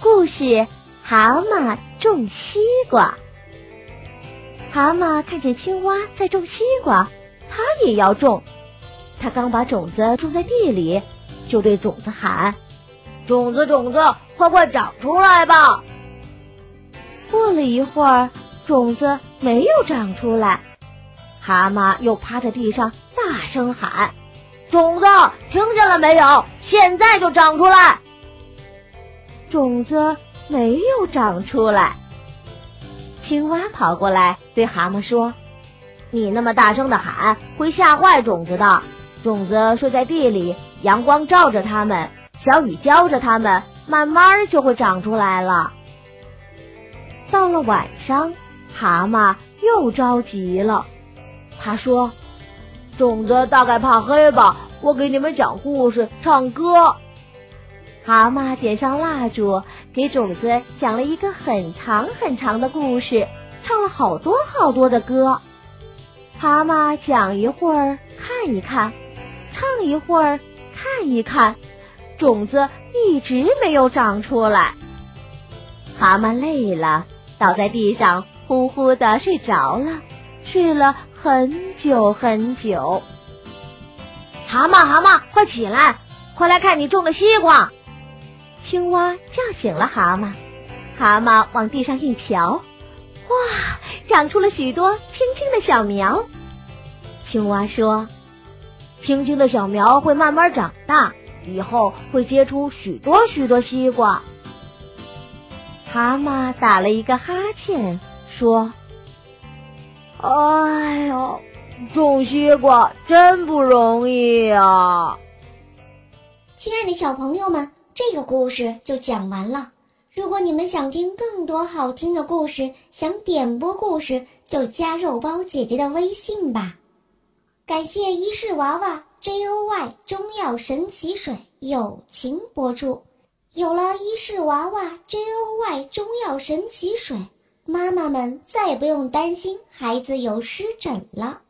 故事：蛤蟆种西瓜。蛤蟆看见青蛙在种西瓜，它也要种。它刚把种子种在地里，就对种子喊：“种子，种子，快快长出来吧！”过了一会儿，种子没有长出来。蛤蟆又趴在地上大声喊：“种子，听见了没有？现在就长出来！”种子没有长出来。青蛙跑过来对蛤蟆说：“你那么大声的喊，会吓坏种子的。种子睡在地里，阳光照着它们，小雨浇着它们，慢慢就会长出来了。”到了晚上，蛤蟆又着急了。他说：“种子大概怕黑吧？我给你们讲故事，唱歌。”蛤蟆点上蜡烛，给种子讲了一个很长很长的故事，唱了好多好多的歌。蛤蟆讲一会儿，看一看；唱一会儿，看一看，种子一直没有长出来。蛤蟆累了，倒在地上，呼呼的睡着了，睡了。很久很久，蛤蟆蛤蟆，快起来，快来看你种的西瓜！青蛙叫醒了蛤蟆，蛤蟆往地上一瞧，哇，长出了许多青青的小苗。青蛙说：“青青的小苗会慢慢长大，以后会结出许多许多西瓜。”蛤蟆打了一个哈欠，说。哎呦，种西瓜真不容易啊！亲爱的小朋友们，这个故事就讲完了。如果你们想听更多好听的故事，想点播故事，就加肉包姐姐的微信吧。感谢伊氏娃娃 Joy 中药神奇水友情播出。有了伊氏娃娃 Joy 中药神奇水。妈妈们再也不用担心孩子有湿疹了。